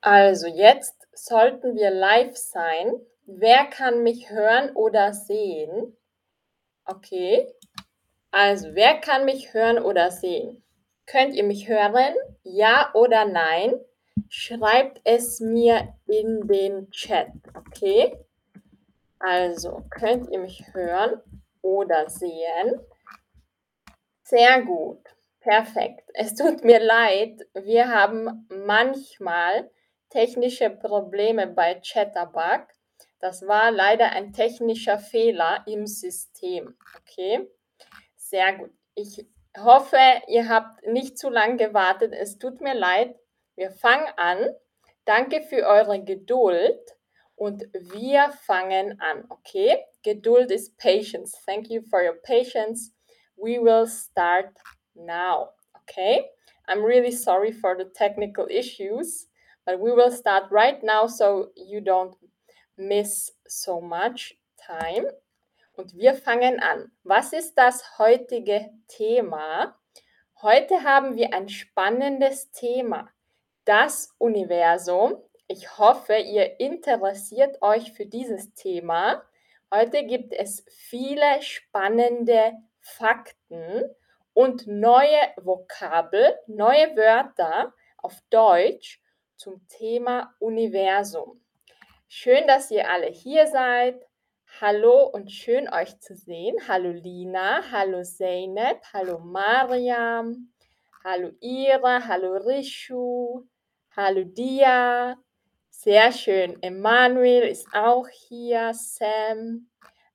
Also jetzt sollten wir live sein. Wer kann mich hören oder sehen? Okay. Also, wer kann mich hören oder sehen? Könnt ihr mich hören? Ja oder nein? Schreibt es mir in den Chat, okay? Also, könnt ihr mich hören oder sehen? Sehr gut. Perfekt. Es tut mir leid, wir haben manchmal technische Probleme bei Chatterbug. Das war leider ein technischer Fehler im System. Okay, sehr gut. Ich hoffe, ihr habt nicht zu lange gewartet. Es tut mir leid. Wir fangen an. Danke für eure Geduld und wir fangen an. Okay, Geduld ist Patience. Thank you for your patience. We will start now. Okay, I'm really sorry for the technical issues. But we will start right now so you don't miss so much time. Und wir fangen an. Was ist das heutige Thema? Heute haben wir ein spannendes Thema. Das Universum. Ich hoffe, ihr interessiert euch für dieses Thema. Heute gibt es viele spannende Fakten und neue Vokabel, neue Wörter auf Deutsch zum Thema Universum. Schön, dass ihr alle hier seid. Hallo und schön euch zu sehen. Hallo Lina, hallo Zeynep, hallo Mariam, hallo Ira, hallo Rishu, hallo Dia. Sehr schön. Emanuel ist auch hier, Sam,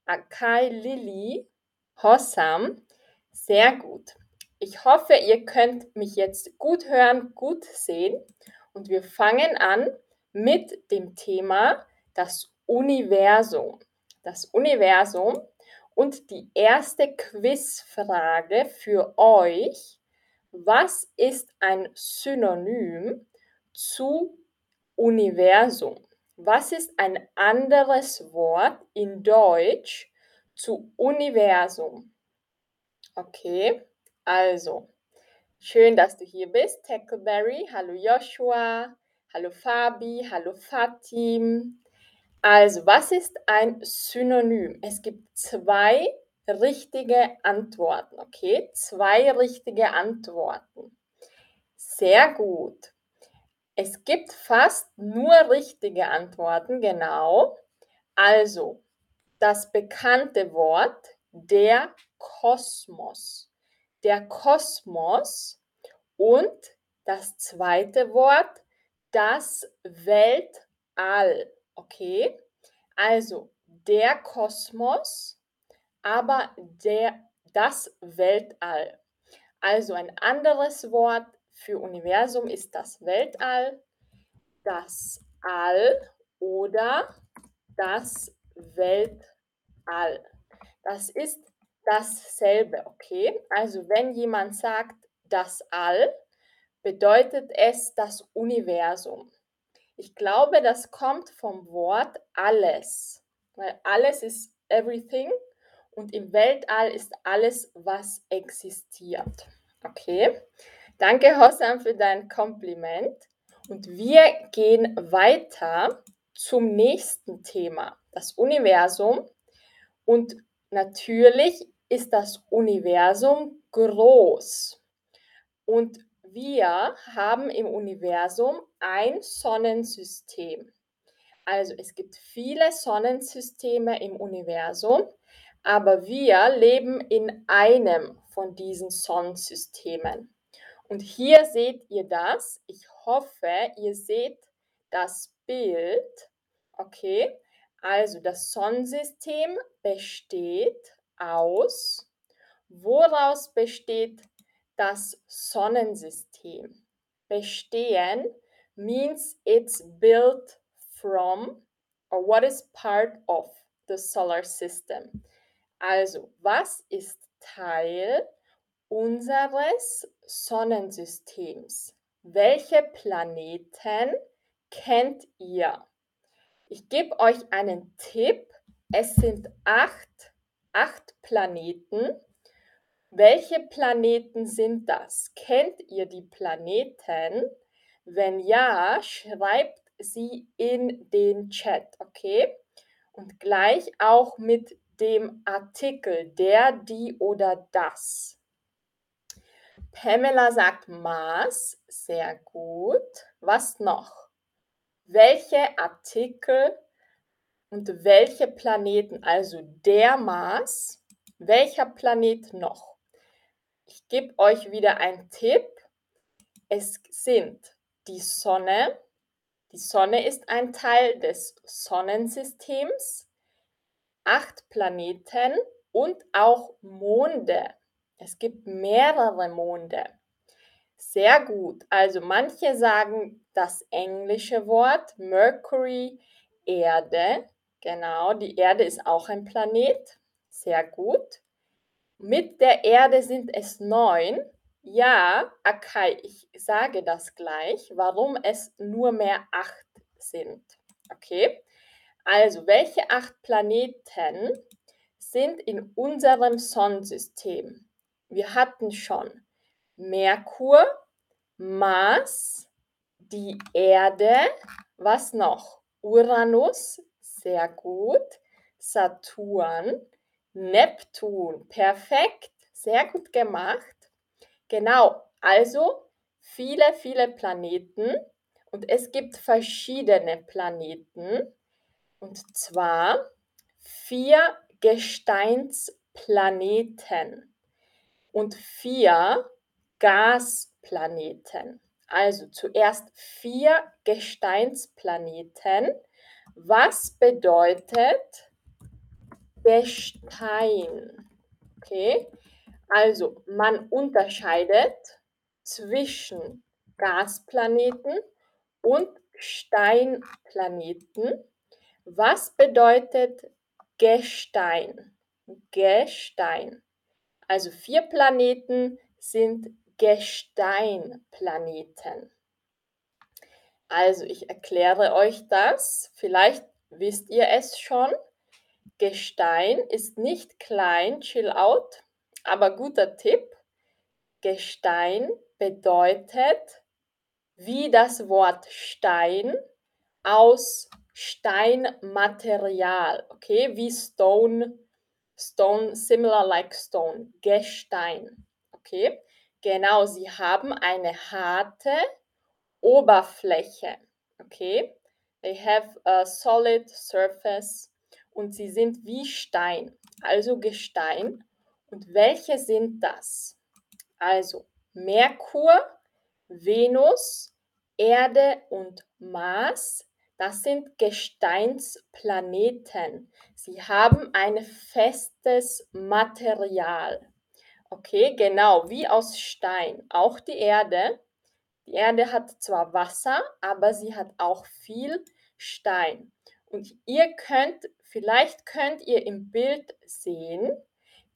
Akai, Lilly, Hossam. Sehr gut. Ich hoffe, ihr könnt mich jetzt gut hören, gut sehen. Und wir fangen an mit dem Thema das Universum. Das Universum und die erste Quizfrage für euch. Was ist ein Synonym zu Universum? Was ist ein anderes Wort in Deutsch zu Universum? Okay, also Schön, dass du hier bist, Tackleberry. Hallo Joshua. Hallo Fabi. Hallo Fatim. Also, was ist ein Synonym? Es gibt zwei richtige Antworten, okay? Zwei richtige Antworten. Sehr gut. Es gibt fast nur richtige Antworten, genau. Also, das bekannte Wort der Kosmos der Kosmos und das zweite Wort, das Weltall. Okay? Also der Kosmos, aber der, das Weltall. Also ein anderes Wort für Universum ist das Weltall, das All oder das Weltall. Das ist dasselbe, okay? Also wenn jemand sagt das All, bedeutet es das Universum. Ich glaube, das kommt vom Wort alles, weil alles ist everything und im Weltall ist alles, was existiert. Okay? Danke, Hossam, für dein Kompliment. Und wir gehen weiter zum nächsten Thema, das Universum. Und natürlich ist das Universum groß. Und wir haben im Universum ein Sonnensystem. Also es gibt viele Sonnensysteme im Universum, aber wir leben in einem von diesen Sonnensystemen. Und hier seht ihr das. Ich hoffe, ihr seht das Bild. Okay, also das Sonnensystem besteht aus? Woraus besteht das Sonnensystem? Bestehen means it's built from or what is part of the solar system. Also, was ist Teil unseres Sonnensystems? Welche Planeten kennt ihr? Ich gebe euch einen Tipp. Es sind acht acht Planeten. Welche Planeten sind das? Kennt ihr die Planeten? Wenn ja, schreibt sie in den Chat, okay? Und gleich auch mit dem Artikel der, die oder das. Pamela sagt Mars, sehr gut. Was noch? Welche Artikel und welche Planeten, also der Mars, welcher Planet noch? Ich gebe euch wieder einen Tipp. Es sind die Sonne. Die Sonne ist ein Teil des Sonnensystems. Acht Planeten und auch Monde. Es gibt mehrere Monde. Sehr gut. Also manche sagen das englische Wort Mercury, Erde. Genau, die Erde ist auch ein Planet. Sehr gut. Mit der Erde sind es neun. Ja, Akai, ich sage das gleich, warum es nur mehr acht sind. Okay, also welche acht Planeten sind in unserem Sonnensystem? Wir hatten schon Merkur, Mars, die Erde, was noch? Uranus, sehr gut. Saturn, Neptun, perfekt, sehr gut gemacht. Genau, also viele, viele Planeten und es gibt verschiedene Planeten und zwar vier Gesteinsplaneten und vier Gasplaneten. Also zuerst vier Gesteinsplaneten. Was bedeutet Gestein? Okay, also man unterscheidet zwischen Gasplaneten und Steinplaneten. Was bedeutet Gestein? Gestein. Also vier Planeten sind Gesteinplaneten. Also ich erkläre euch das. Vielleicht wisst ihr es schon. Gestein ist nicht klein, chill out, aber guter Tipp. Gestein bedeutet wie das Wort Stein aus Steinmaterial, okay, wie Stone, Stone, similar like Stone, Gestein, okay. Genau, sie haben eine harte Oberfläche, okay. They have a solid surface und sie sind wie Stein, also Gestein. Und welche sind das? Also Merkur, Venus, Erde und Mars, das sind Gesteinsplaneten. Sie haben ein festes Material. Okay, genau, wie aus Stein. Auch die Erde. Die Erde hat zwar Wasser, aber sie hat auch viel Stein. Und ihr könnt, vielleicht könnt ihr im Bild sehen,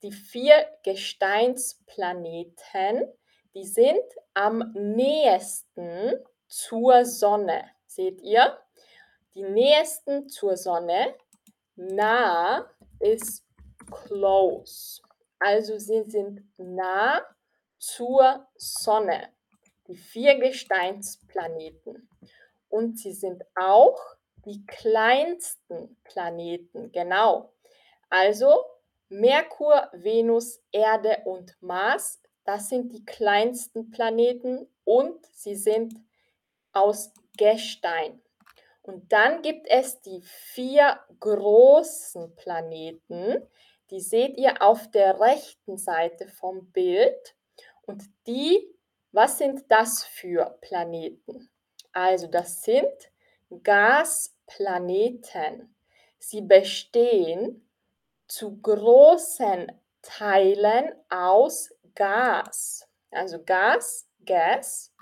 die vier Gesteinsplaneten, die sind am nähesten zur Sonne. Seht ihr? Die nähesten zur Sonne, nah ist close. Also sie sind nah zur Sonne. Die vier Gesteinsplaneten. Und sie sind auch die kleinsten Planeten. Genau. Also Merkur, Venus, Erde und Mars, das sind die kleinsten Planeten und sie sind aus Gestein. Und dann gibt es die vier großen Planeten, die seht ihr auf der rechten Seite vom Bild. Und die, was sind das für Planeten? Also das sind Gasplaneten. Sie bestehen zu großen Teilen aus Gas. Also Gas, Gas.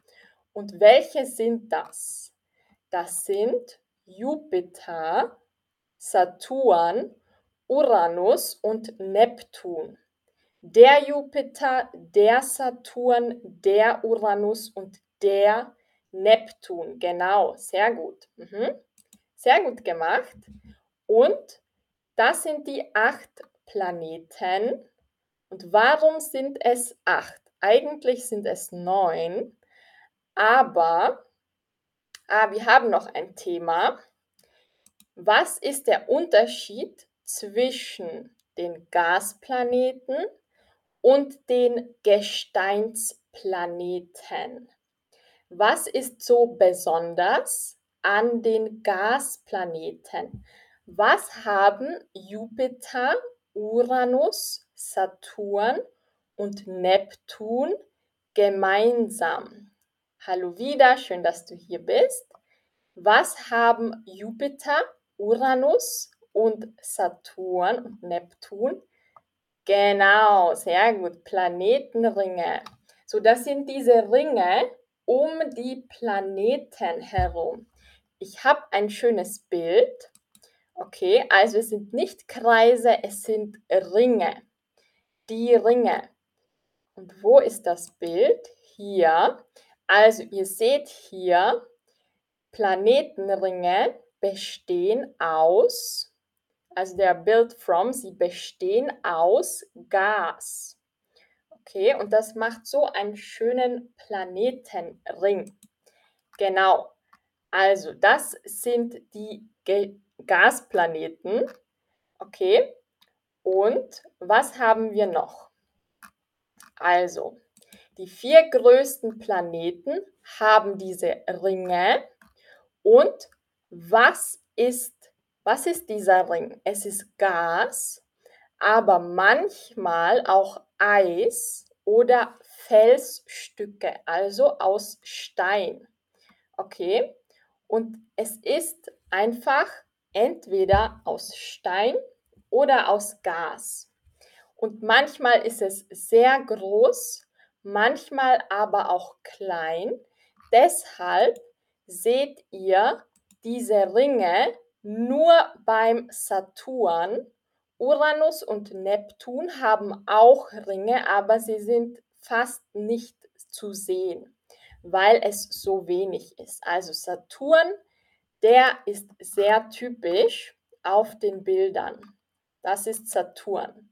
Und welche sind das? Das sind Jupiter, Saturn, Uranus und Neptun. Der Jupiter, der Saturn, der Uranus und der Neptun. Genau, sehr gut. Mhm. Sehr gut gemacht. Und das sind die acht Planeten. Und warum sind es acht? Eigentlich sind es neun, aber Ah, wir haben noch ein Thema. Was ist der Unterschied zwischen den Gasplaneten und den Gesteinsplaneten? Was ist so besonders an den Gasplaneten? Was haben Jupiter, Uranus, Saturn und Neptun gemeinsam? Hallo wieder, schön, dass du hier bist. Was haben Jupiter, Uranus und Saturn und Neptun? Genau, sehr gut, Planetenringe. So, das sind diese Ringe um die Planeten herum. Ich habe ein schönes Bild. Okay, also es sind nicht Kreise, es sind Ringe. Die Ringe. Und wo ist das Bild? Hier. Also ihr seht hier, Planetenringe bestehen aus, also der Build from, sie bestehen aus Gas. Okay, und das macht so einen schönen Planetenring. Genau. Also, das sind die Ge Gasplaneten. Okay. Und was haben wir noch? Also, die vier größten Planeten haben diese Ringe. Und was ist, was ist dieser Ring? Es ist Gas, aber manchmal auch Eis oder Felsstücke, also aus Stein. Okay? Und es ist einfach entweder aus Stein oder aus Gas. Und manchmal ist es sehr groß, manchmal aber auch klein. Deshalb seht ihr diese Ringe nur beim Saturn. Uranus und Neptun haben auch Ringe, aber sie sind fast nicht zu sehen, weil es so wenig ist. Also Saturn, der ist sehr typisch auf den Bildern. Das ist Saturn.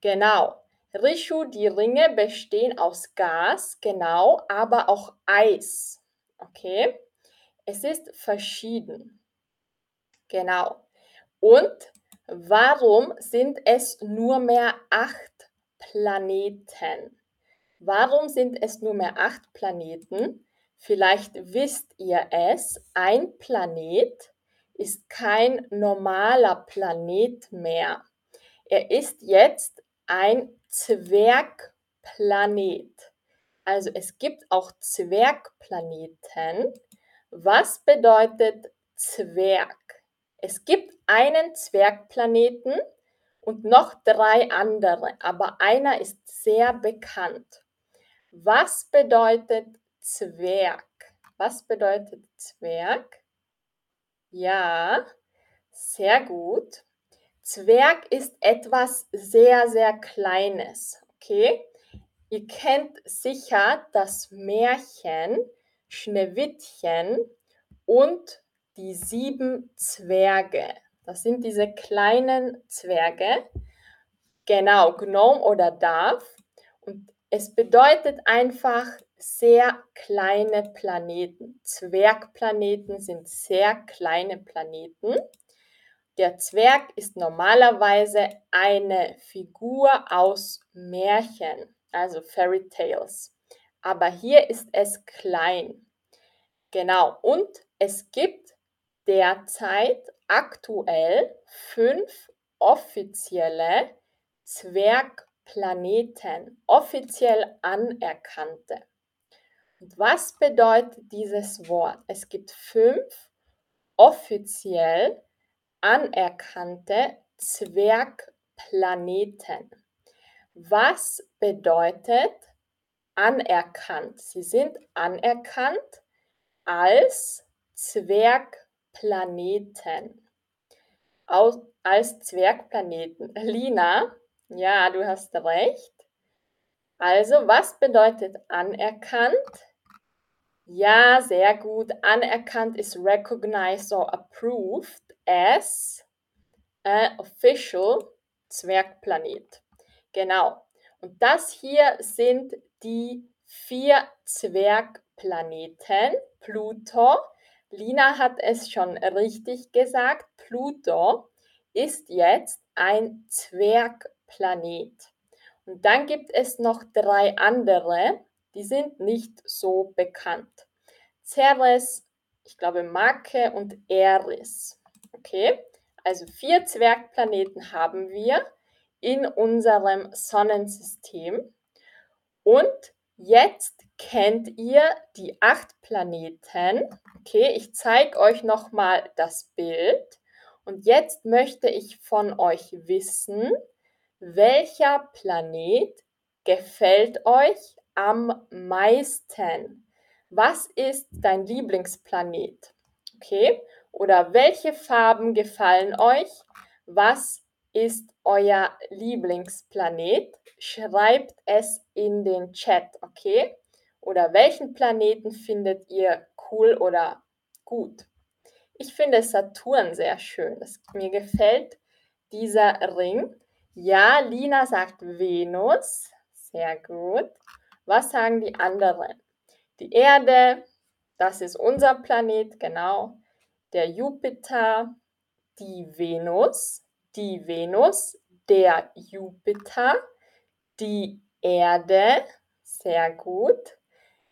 Genau. Rishu, die Ringe bestehen aus Gas, genau, aber auch Eis. Okay? Es ist verschieden. Genau. Und warum sind es nur mehr acht Planeten? Warum sind es nur mehr acht Planeten? Vielleicht wisst ihr es, ein Planet ist kein normaler Planet mehr. Er ist jetzt ein Zwergplanet. Also es gibt auch Zwergplaneten. Was bedeutet Zwerg? Es gibt einen Zwergplaneten und noch drei andere, aber einer ist sehr bekannt. Was bedeutet Zwerg? Was bedeutet Zwerg? Ja, sehr gut. Zwerg ist etwas sehr, sehr Kleines. Okay? Ihr kennt sicher das Märchen Schneewittchen und die sieben Zwerge. Das sind diese kleinen Zwerge. Genau, Gnome oder Darf. Und es bedeutet einfach sehr kleine Planeten. Zwergplaneten sind sehr kleine Planeten. Der Zwerg ist normalerweise eine Figur aus Märchen, also Fairy Tales. Aber hier ist es klein. Genau, und es gibt derzeit aktuell fünf offizielle Zwergplaneten, offiziell anerkannte. Und was bedeutet dieses Wort? Es gibt fünf offiziell anerkannte Zwergplaneten. Was bedeutet anerkannt? Sie sind anerkannt als Zwergplaneten. Aus, als Zwergplaneten. Lina, ja, du hast recht. Also, was bedeutet anerkannt? Ja, sehr gut. Anerkannt ist recognized or approved as an official Zwergplanet. Genau. Und das hier sind die vier Zwergplaneten. Pluto, Lina hat es schon richtig gesagt. Pluto ist jetzt ein Zwergplanet. Und dann gibt es noch drei andere, die sind nicht so bekannt. Ceres, ich glaube Make und Eris. Okay, also vier Zwergplaneten haben wir in unserem Sonnensystem. Und jetzt kennt ihr die acht Planeten. Okay, ich zeige euch nochmal das Bild. Und jetzt möchte ich von euch wissen, welcher Planet gefällt euch am meisten? Was ist dein Lieblingsplanet? Okay, oder welche Farben gefallen euch? Was ist euer Lieblingsplanet? Schreibt es in den Chat, okay? Oder welchen Planeten findet ihr cool oder gut? Ich finde Saturn sehr schön. Das, mir gefällt dieser Ring. Ja, Lina sagt Venus. Sehr gut. Was sagen die anderen? Die Erde, das ist unser Planet, genau. Der Jupiter, die Venus, die Venus, der Jupiter, die Erde, sehr gut.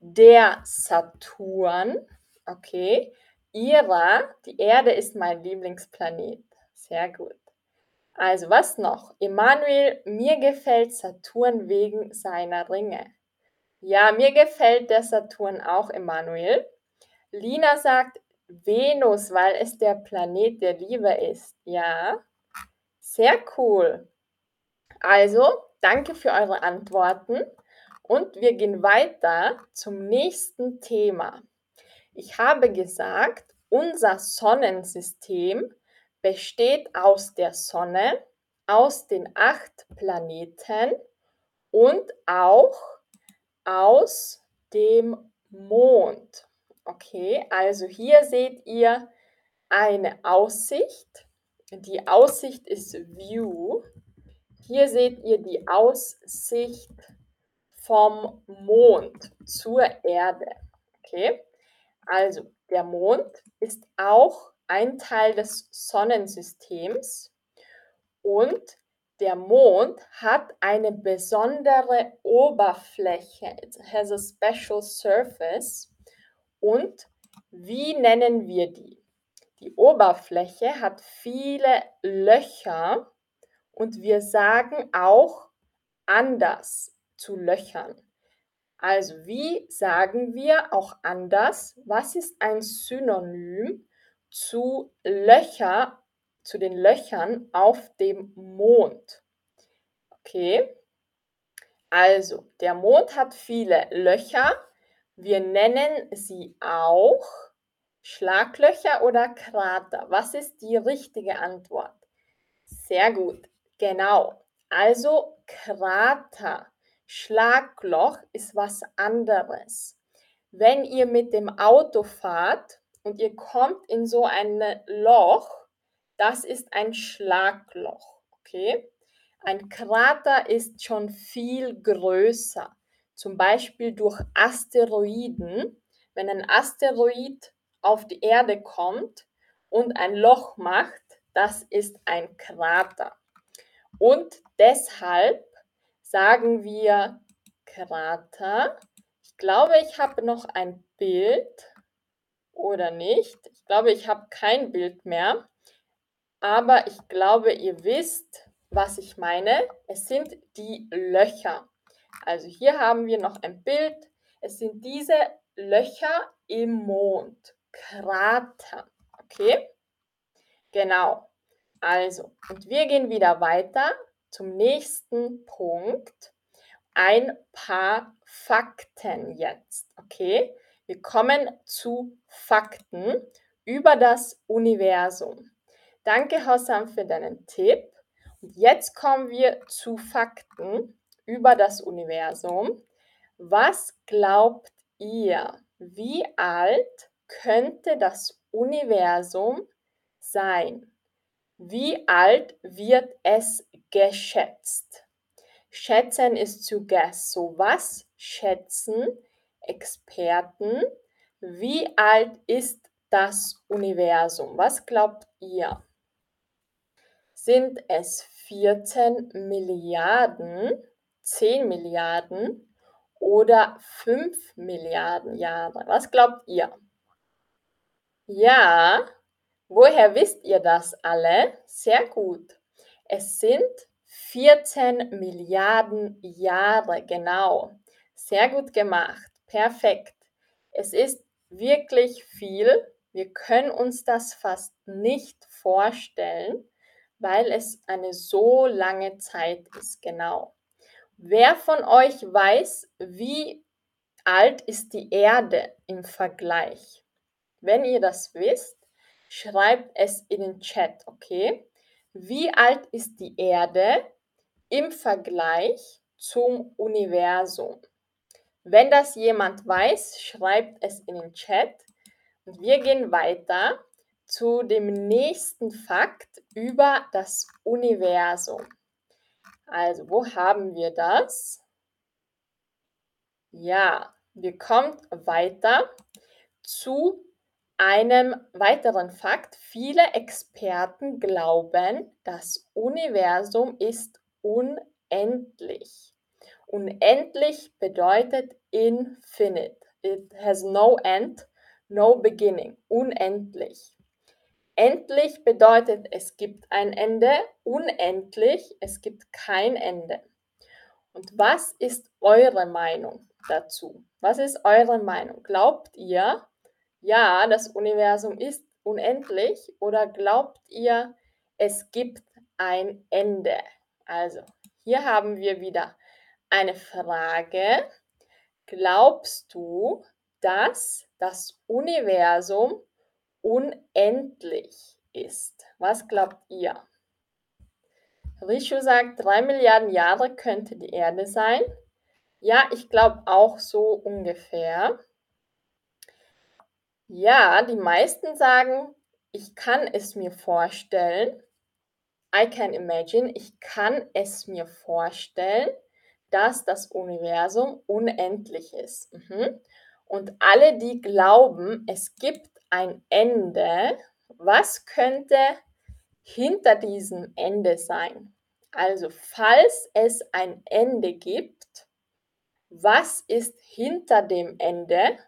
Der Saturn, okay. Ira, die Erde ist mein Lieblingsplanet, sehr gut. Also was noch? Emanuel, mir gefällt Saturn wegen seiner Ringe. Ja, mir gefällt der Saturn auch, Emanuel. Lina sagt Venus, weil es der Planet der Liebe ist. Ja, sehr cool. Also, danke für eure Antworten und wir gehen weiter zum nächsten Thema. Ich habe gesagt, unser Sonnensystem besteht aus der Sonne, aus den acht Planeten und auch aus dem Mond. Okay, also hier seht ihr eine Aussicht. Die Aussicht ist View. Hier seht ihr die Aussicht vom Mond zur Erde. Okay, also der Mond ist auch ein Teil des Sonnensystems und der Mond hat eine besondere Oberfläche. It has a special surface. Und wie nennen wir die? Die Oberfläche hat viele Löcher und wir sagen auch anders zu Löchern. Also wie sagen wir auch anders? Was ist ein Synonym zu Löcher, zu den Löchern auf dem Mond. Okay, also der Mond hat viele Löcher. Wir nennen sie auch Schlaglöcher oder Krater. Was ist die richtige Antwort? Sehr gut, genau. Also Krater. Schlagloch ist was anderes. Wenn ihr mit dem Auto fahrt und ihr kommt in so ein Loch, das ist ein Schlagloch, okay? Ein Krater ist schon viel größer, zum Beispiel durch Asteroiden. Wenn ein Asteroid auf die Erde kommt und ein Loch macht, das ist ein Krater. Und deshalb sagen wir Krater. Ich glaube, ich habe noch ein Bild oder nicht. Ich glaube, ich habe kein Bild mehr, aber ich glaube, ihr wisst, was ich meine. Es sind die Löcher. Also hier haben wir noch ein Bild. Es sind diese Löcher im Mond. Krater. Okay? Genau. Also, und wir gehen wieder weiter zum nächsten Punkt. Ein paar Fakten jetzt. Okay? Wir kommen zu Fakten über das Universum. Danke, Hossam, für deinen Tipp. Und jetzt kommen wir zu Fakten über das Universum. Was glaubt ihr? Wie alt könnte das Universum sein? Wie alt wird es geschätzt? Schätzen ist zu guess. So was schätzen Experten, wie alt ist das Universum? Was glaubt ihr? Sind es 14 Milliarden, 10 Milliarden oder 5 Milliarden Jahre? Was glaubt ihr? Ja, woher wisst ihr das alle? Sehr gut. Es sind 14 Milliarden Jahre, genau. Sehr gut gemacht. Perfekt. Es ist wirklich viel. Wir können uns das fast nicht vorstellen, weil es eine so lange Zeit ist, genau. Wer von euch weiß, wie alt ist die Erde im Vergleich? Wenn ihr das wisst, schreibt es in den Chat, okay? Wie alt ist die Erde im Vergleich zum Universum? Wenn das jemand weiß, schreibt es in den Chat. Und wir gehen weiter zu dem nächsten Fakt über das Universum. Also, wo haben wir das? Ja, wir kommen weiter zu einem weiteren Fakt. Viele Experten glauben, das Universum ist unendlich. Unendlich bedeutet infinite. It has no end, no beginning. Unendlich. Endlich bedeutet, es gibt ein Ende. Unendlich, es gibt kein Ende. Und was ist eure Meinung dazu? Was ist eure Meinung? Glaubt ihr, ja, das Universum ist unendlich oder glaubt ihr, es gibt ein Ende? Also, hier haben wir wieder eine Frage. Glaubst du, dass das Universum unendlich ist? Was glaubt ihr? Rishu sagt, drei Milliarden Jahre könnte die Erde sein. Ja, ich glaube auch so ungefähr. Ja, die meisten sagen, ich kann es mir vorstellen. I can imagine, ich kann es mir vorstellen dass das Universum unendlich ist. Mhm. Und alle, die glauben, es gibt ein Ende, was könnte hinter diesem Ende sein? Also, falls es ein Ende gibt, was ist hinter dem Ende?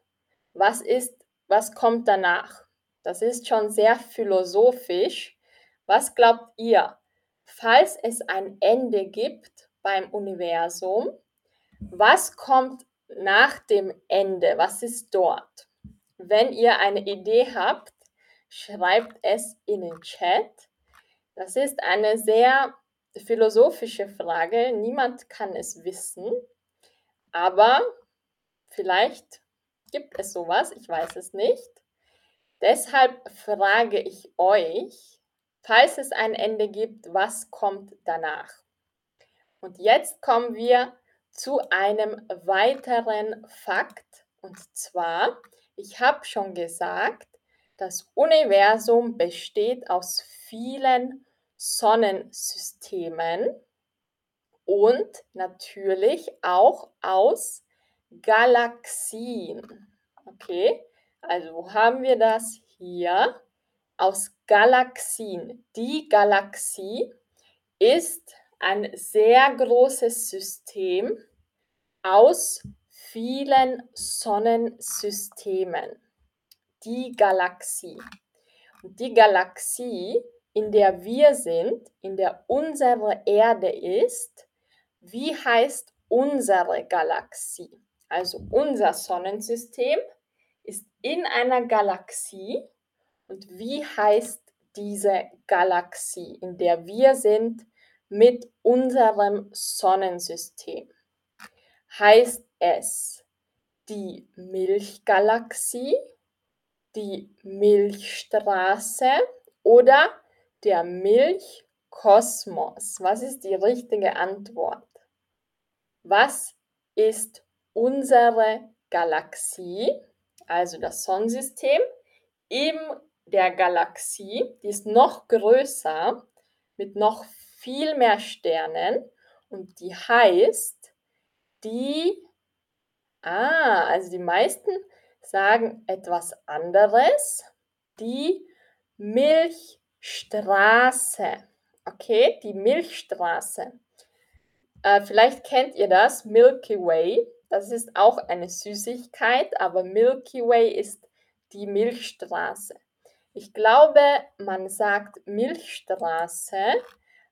Was ist, was kommt danach? Das ist schon sehr philosophisch. Was glaubt ihr? Falls es ein Ende gibt, beim Universum. Was kommt nach dem Ende? Was ist dort? Wenn ihr eine Idee habt, schreibt es in den Chat. Das ist eine sehr philosophische Frage. Niemand kann es wissen. Aber vielleicht gibt es sowas. Ich weiß es nicht. Deshalb frage ich euch, falls es ein Ende gibt, was kommt danach? Und jetzt kommen wir zu einem weiteren Fakt. Und zwar, ich habe schon gesagt, das Universum besteht aus vielen Sonnensystemen und natürlich auch aus Galaxien. Okay, also wo haben wir das hier? Aus Galaxien. Die Galaxie ist ein sehr großes System aus vielen Sonnensystemen, die Galaxie. Und die Galaxie, in der wir sind, in der unsere Erde ist, wie heißt unsere Galaxie? Also unser Sonnensystem ist in einer Galaxie und wie heißt diese Galaxie, in der wir sind, mit unserem Sonnensystem. Heißt es die Milchgalaxie, die Milchstraße oder der Milchkosmos? Was ist die richtige Antwort? Was ist unsere Galaxie, also das Sonnensystem, in der Galaxie, die ist noch größer, mit noch viel mehr Sternen und die heißt die, ah, also die meisten sagen etwas anderes. die Milchstraße. Okay, die Milchstraße. Äh, vielleicht kennt ihr das, Milky Way. Das ist auch eine Süßigkeit, aber Milky Way ist die Milchstraße. Ich glaube, man sagt Milchstraße,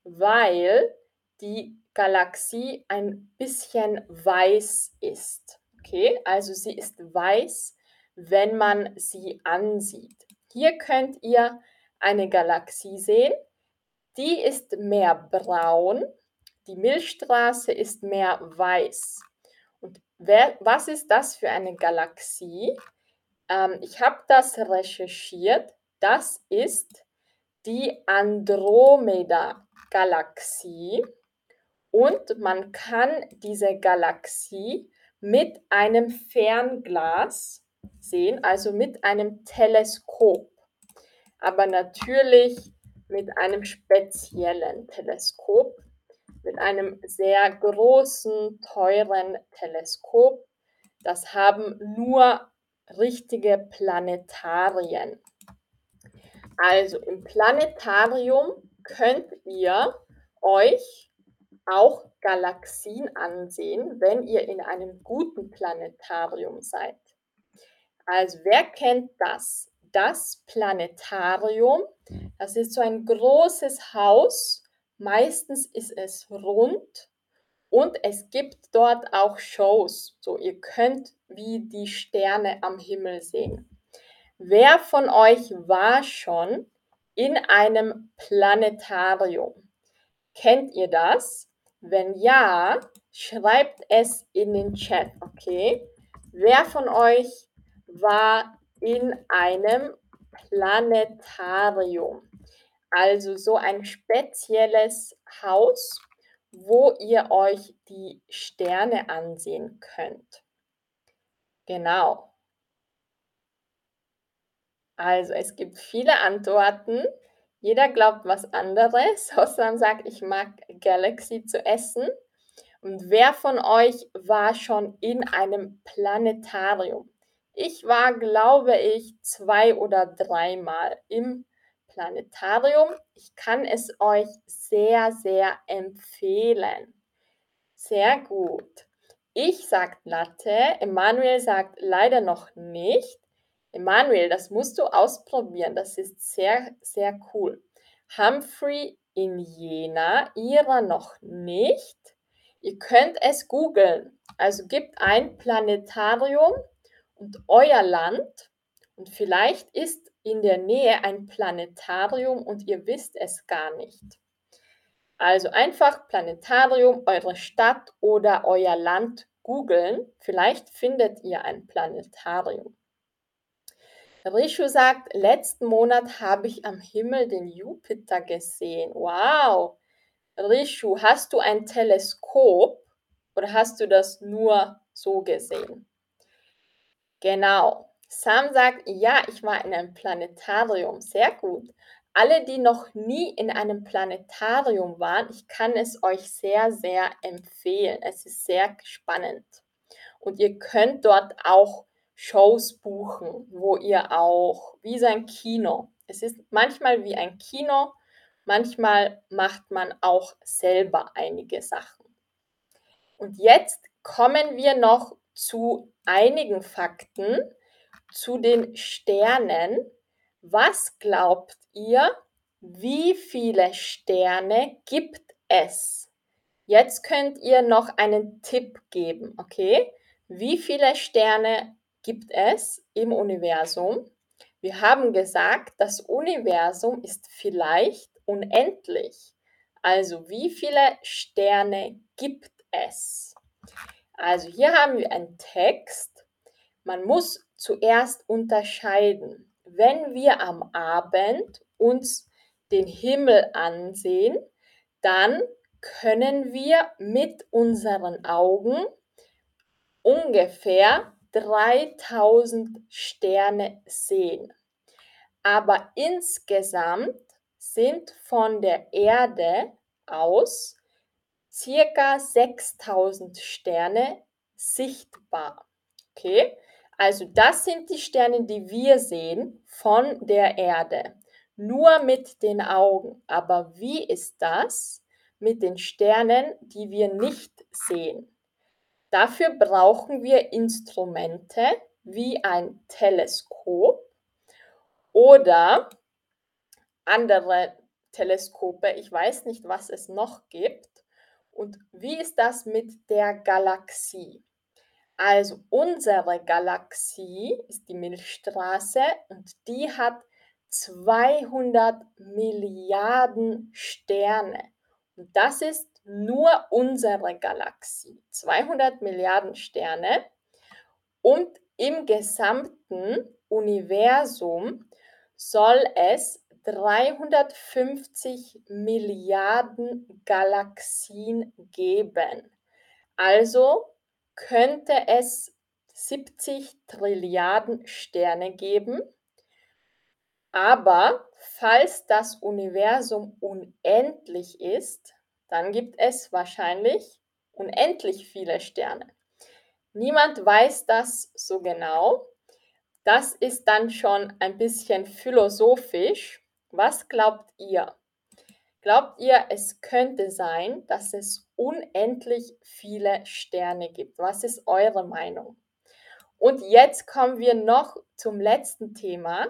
weil die Galaxie ein bisschen weiß ist. Okay, also sie ist weiß, wenn man sie ansieht. Hier könnt ihr eine Galaxie sehen. Die ist mehr braun, die Milchstraße ist mehr weiß. Wer, was ist das für eine Galaxie? Ähm, ich habe das recherchiert. Das ist die Andromeda-Galaxie. Und man kann diese Galaxie mit einem Fernglas sehen, also mit einem Teleskop. Aber natürlich mit einem speziellen Teleskop, mit einem sehr großen, teuren Teleskop. Das haben nur richtige Planetarien. Also im Planetarium könnt ihr euch auch Galaxien ansehen, wenn ihr in einem guten Planetarium seid. Also wer kennt das? Das Planetarium, das ist so ein großes Haus, meistens ist es rund und es gibt dort auch Shows. So, ihr könnt wie die Sterne am Himmel sehen. Wer von euch war schon in einem Planetarium? Kennt ihr das? Wenn ja, schreibt es in den Chat, okay? Wer von euch war in einem Planetarium? Also so ein spezielles Haus, wo ihr euch die Sterne ansehen könnt. Genau. Also es gibt viele Antworten. Jeder glaubt was anderes. Hossam sagt, ich mag Galaxy zu essen. Und wer von euch war schon in einem Planetarium? Ich war, glaube ich, zwei oder dreimal im Planetarium. Ich kann es euch sehr, sehr empfehlen. Sehr gut. Ich sagt Latte, Emanuel sagt leider noch nicht. Emanuel, das musst du ausprobieren. Das ist sehr, sehr cool. Humphrey in Jena, ihrer noch nicht. Ihr könnt es googeln. Also gebt ein Planetarium und euer Land und vielleicht ist in der Nähe ein Planetarium und ihr wisst es gar nicht. Also einfach Planetarium, eure Stadt oder euer Land googeln. Vielleicht findet ihr ein Planetarium. Rishu sagt, letzten Monat habe ich am Himmel den Jupiter gesehen. Wow! Rishu, hast du ein Teleskop oder hast du das nur so gesehen? Genau. Sam sagt, ja, ich war in einem Planetarium. Sehr gut. Alle, die noch nie in einem Planetarium waren, ich kann es euch sehr, sehr empfehlen. Es ist sehr spannend. Und ihr könnt dort auch Shows buchen, wo ihr auch, wie so ein Kino. Es ist manchmal wie ein Kino, manchmal macht man auch selber einige Sachen. Und jetzt kommen wir noch zu einigen Fakten zu den Sternen. Was glaubt ihr, wie viele Sterne gibt es? Jetzt könnt ihr noch einen Tipp geben, okay? Wie viele Sterne gibt es im Universum? Wir haben gesagt, das Universum ist vielleicht unendlich. Also wie viele Sterne gibt es? Also hier haben wir einen Text. Man muss zuerst unterscheiden. Wenn wir am Abend uns den Himmel ansehen, dann können wir mit unseren Augen ungefähr 3000 Sterne sehen. Aber insgesamt sind von der Erde aus circa 6000 Sterne sichtbar. Okay, Also das sind die Sterne, die wir sehen von der Erde. Nur mit den Augen. Aber wie ist das mit den Sternen, die wir nicht sehen? Dafür brauchen wir Instrumente wie ein Teleskop oder andere Teleskope. Ich weiß nicht, was es noch gibt. Und wie ist das mit der Galaxie? Also unsere Galaxie ist die Milchstraße und die hat 200 Milliarden Sterne. Und das ist nur unsere Galaxie. 200 Milliarden Sterne. Und im gesamten Universum soll es 350 Milliarden Galaxien geben. Also könnte es 70 Trilliarden Sterne geben. Aber falls das Universum unendlich ist, dann gibt es wahrscheinlich unendlich viele Sterne. Niemand weiß das so genau. Das ist dann schon ein bisschen philosophisch. Was glaubt ihr? Glaubt ihr, es könnte sein, dass es unendlich viele Sterne gibt? Was ist eure Meinung? Und jetzt kommen wir noch zum letzten Thema.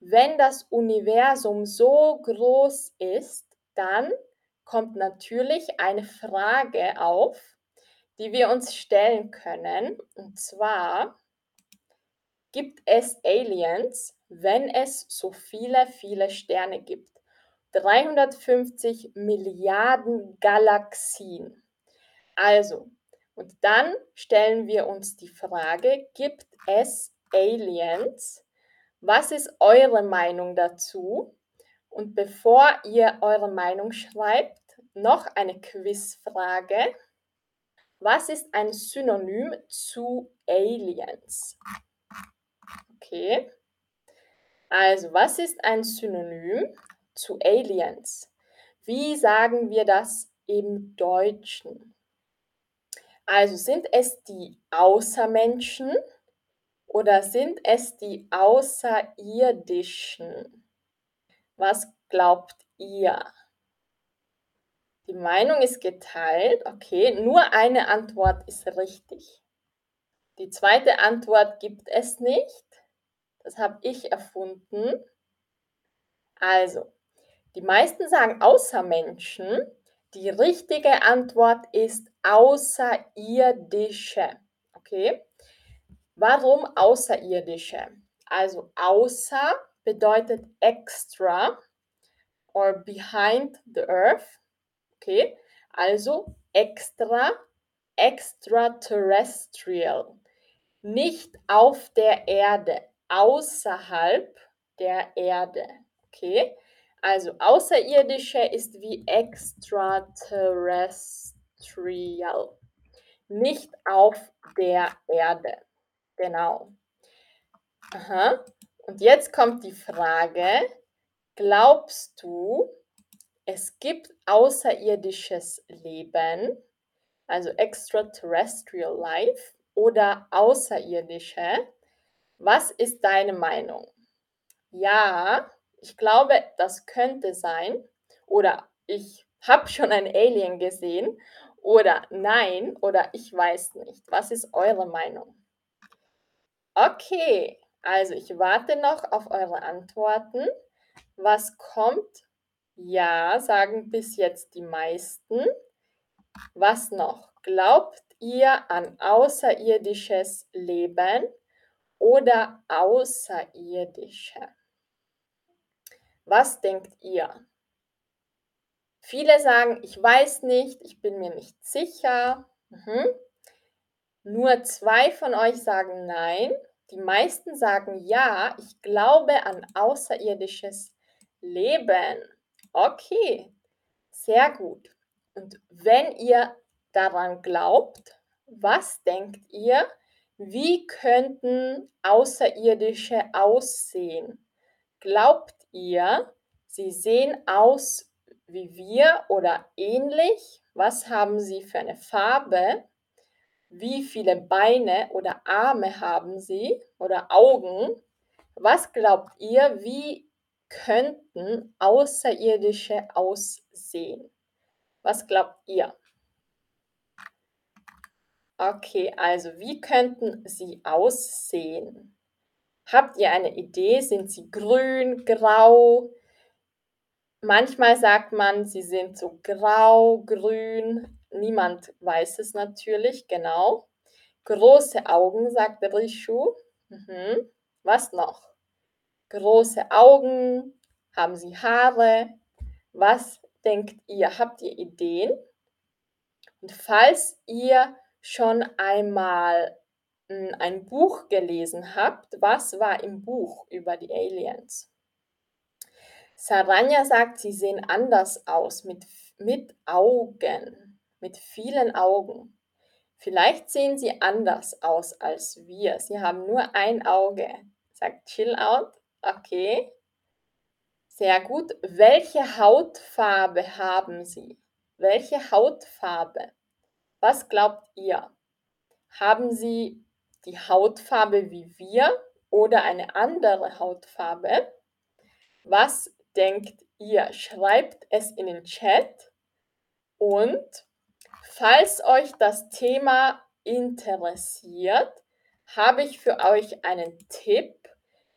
Wenn das Universum so groß ist, dann kommt natürlich eine Frage auf, die wir uns stellen können. Und zwar, gibt es Aliens, wenn es so viele, viele Sterne gibt? 350 Milliarden Galaxien. Also, und dann stellen wir uns die Frage, gibt es Aliens? Was ist eure Meinung dazu? Und bevor ihr eure Meinung schreibt, noch eine Quizfrage. Was ist ein Synonym zu Aliens? Okay. Also, was ist ein Synonym zu Aliens? Wie sagen wir das im Deutschen? Also, sind es die Außermenschen oder sind es die Außerirdischen? Was glaubt ihr? Die Meinung ist geteilt. Okay, nur eine Antwort ist richtig. Die zweite Antwort gibt es nicht. Das habe ich erfunden. Also, die meisten sagen Außermenschen. Die richtige Antwort ist Außerirdische. Okay? Warum Außerirdische? Also außer bedeutet extra or behind the earth. Okay? Also extra, extraterrestrial. Nicht auf der Erde, außerhalb der Erde. Okay? Also außerirdische ist wie extraterrestrial. Nicht auf der Erde. Genau. Aha. Und jetzt kommt die Frage, glaubst du, es gibt außerirdisches Leben, also extraterrestrial life oder außerirdische? Was ist deine Meinung? Ja, ich glaube, das könnte sein. Oder ich habe schon ein Alien gesehen. Oder nein, oder ich weiß nicht. Was ist eure Meinung? Okay, also ich warte noch auf eure Antworten. Was kommt? Ja, sagen bis jetzt die meisten. Was noch? Glaubt ihr an außerirdisches Leben? oder Außerirdische? Was denkt ihr? Viele sagen, ich weiß nicht, ich bin mir nicht sicher. Mhm. Nur zwei von euch sagen nein. Die meisten sagen ja, ich glaube an außerirdisches Leben. Okay, sehr gut. Und wenn ihr daran glaubt, was denkt ihr, wie könnten Außerirdische aussehen? Glaubt ihr, sie sehen aus wie wir oder ähnlich? Was haben sie für eine Farbe? Wie viele Beine oder Arme haben sie oder Augen? Was glaubt ihr, wie könnten Außerirdische aussehen? Was glaubt ihr? Okay, also wie könnten sie aussehen? Habt ihr eine Idee? Sind sie grün, grau? Manchmal sagt man, sie sind so grau, grün. Niemand weiß es natürlich genau. Große Augen, sagt Rishu. Mhm. Was noch? Große Augen. Haben sie Haare? Was denkt ihr? Habt ihr Ideen? Und falls ihr schon einmal ein Buch gelesen habt, was war im Buch über die Aliens? Saranya sagt, sie sehen anders aus, mit, mit Augen, mit vielen Augen. Vielleicht sehen sie anders aus als wir. Sie haben nur ein Auge. Sagt Chill Out. Okay. Sehr gut. Welche Hautfarbe haben sie? Welche Hautfarbe? Was glaubt ihr? Haben sie die Hautfarbe wie wir oder eine andere Hautfarbe? Was denkt ihr? Schreibt es in den Chat. Und falls euch das Thema interessiert, habe ich für euch einen Tipp.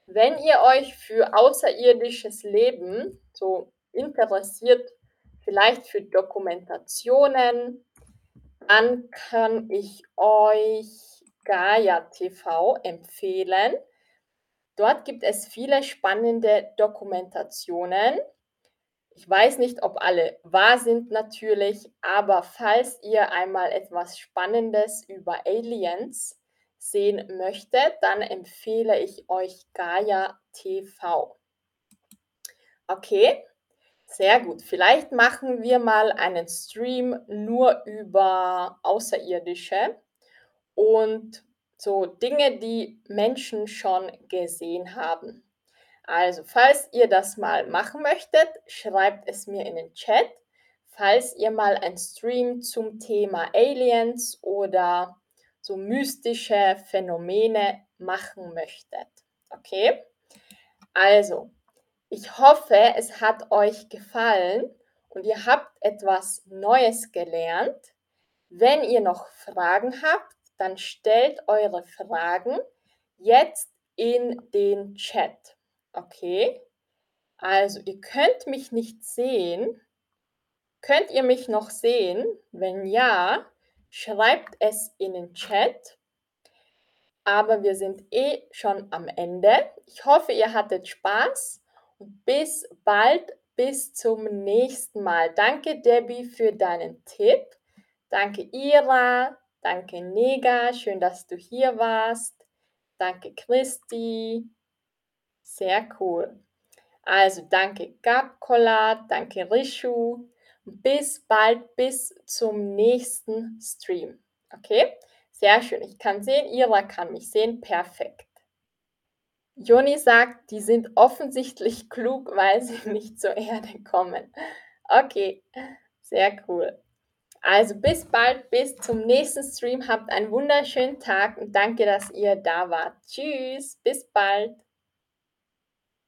Wenn ihr euch für außerirdisches Leben so interessiert, vielleicht für Dokumentationen, dann kann ich euch Gaia TV empfehlen. Dort gibt es viele spannende Dokumentationen. Ich weiß nicht, ob alle wahr sind natürlich, aber falls ihr einmal etwas Spannendes über Aliens sehen möchtet, dann empfehle ich euch Gaia TV. Okay, sehr gut. Vielleicht machen wir mal einen Stream nur über Außerirdische und so Dinge, die Menschen schon gesehen haben. Also, falls ihr das mal machen möchtet, schreibt es mir in den Chat. Falls ihr mal einen Stream zum Thema Aliens oder so mystische Phänomene machen möchtet. Okay? Also, ich hoffe, es hat euch gefallen und ihr habt etwas Neues gelernt. Wenn ihr noch Fragen habt, dann stellt eure Fragen jetzt in den Chat. Okay? Also, ihr könnt mich nicht sehen. Könnt ihr mich noch sehen? Wenn ja, schreibt es in den Chat. Aber wir sind eh schon am Ende. Ich hoffe, ihr hattet Spaß bis bald, bis zum nächsten Mal. Danke, Debbie, für deinen Tipp. Danke, Ira. Danke, Nega. Schön, dass du hier warst. Danke, Christi. Sehr cool. Also danke Gabkola, danke Rishu. Bis bald, bis zum nächsten Stream. Okay? Sehr schön. Ich kann sehen, Ira kann mich sehen. Perfekt. Joni sagt, die sind offensichtlich klug, weil sie nicht zur Erde kommen. Okay, sehr cool. Also bis bald, bis zum nächsten Stream. Habt einen wunderschönen Tag und danke, dass ihr da wart. Tschüss, bis bald.